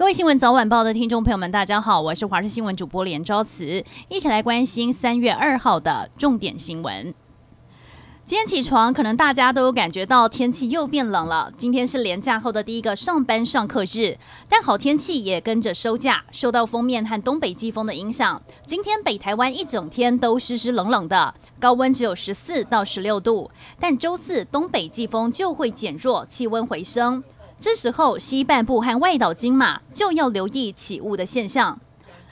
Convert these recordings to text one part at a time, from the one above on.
各位新闻早晚报的听众朋友们，大家好，我是华视新闻主播连昭慈，一起来关心三月二号的重点新闻。今天起床，可能大家都有感觉到天气又变冷了。今天是连假后的第一个上班上课日，但好天气也跟着收假。受到封面和东北季风的影响，今天北台湾一整天都湿湿冷冷的，高温只有十四到十六度。但周四东北季风就会减弱，气温回升。这时候西半部和外岛金马就要留意起雾的现象。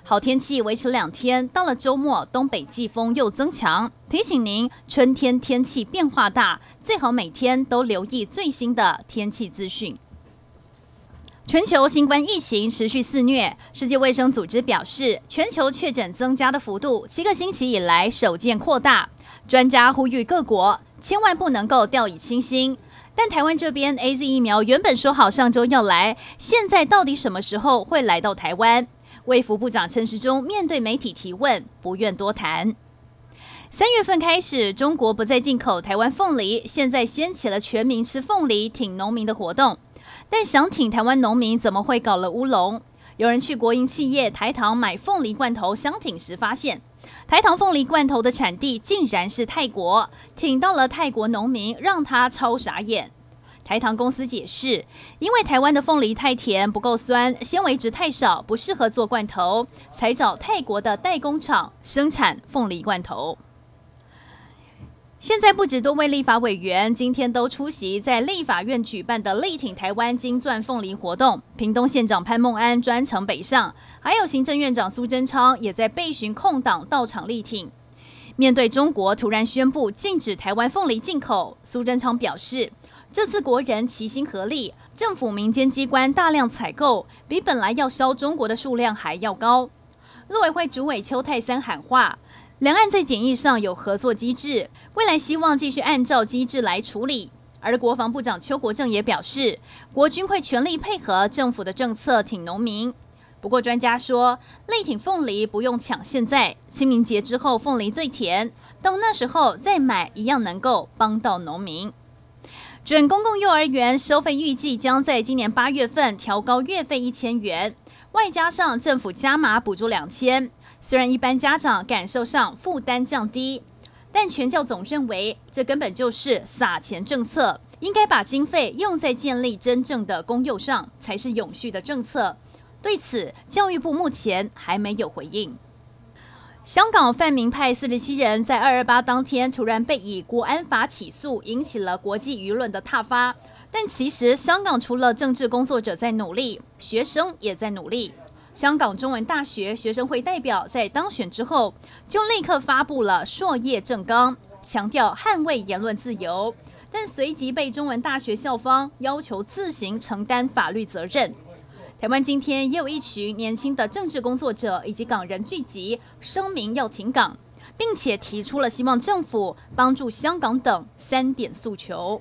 好天气维持两天，到了周末，东北季风又增强。提醒您，春天天气变化大，最好每天都留意最新的天气资讯。全球新冠疫情持续肆虐，世界卫生组织表示，全球确诊增加的幅度七个星期以来首见扩大。专家呼吁各国千万不能够掉以轻心。但台湾这边 AZ 疫苗原本说好上周要来，现在到底什么时候会来到台湾？卫福部长陈时中面对媒体提问，不愿多谈。三月份开始，中国不再进口台湾凤梨，现在掀起了全民吃凤梨、挺农民的活动。但想挺台湾农民，怎么会搞了乌龙？有人去国营企业台糖买凤梨罐头相挺时，发现台糖凤梨罐头的产地竟然是泰国，挺到了泰国农民，让他超傻眼。台糖公司解释，因为台湾的凤梨太甜不够酸，纤维值太少，不适合做罐头，才找泰国的代工厂生产凤梨罐头。现在不止多位立法委员今天都出席在立法院举办的力挺台湾金钻凤梨活动，屏东县长潘孟安专程北上，还有行政院长苏贞昌也在备询空档到场力挺。面对中国突然宣布禁止台湾凤梨进口，苏贞昌表示。这次国人齐心合力，政府民间机关大量采购，比本来要销中国的数量还要高。陆委会主委邱泰三喊话，两岸在检疫上有合作机制，未来希望继续按照机制来处理。而国防部长邱国正也表示，国军会全力配合政府的政策挺农民。不过专家说，力挺凤梨不用抢现在，清明节之后凤梨最甜，到那时候再买一样能够帮到农民。准公共幼儿园收费预计将在今年八月份调高月费一千元，外加上政府加码补助两千。虽然一般家长感受上负担降低，但全教总认为这根本就是撒钱政策，应该把经费用在建立真正的公幼上，才是永续的政策。对此，教育部目前还没有回应。香港泛民派四十七人在二二八当天突然被以国安法起诉，引起了国际舆论的挞伐。但其实，香港除了政治工作者在努力，学生也在努力。香港中文大学学生会代表在当选之后，就立刻发布了硕业政纲，强调捍卫言论自由，但随即被中文大学校方要求自行承担法律责任。台湾今天也有一群年轻的政治工作者以及港人聚集，声明要停港，并且提出了希望政府帮助香港等三点诉求。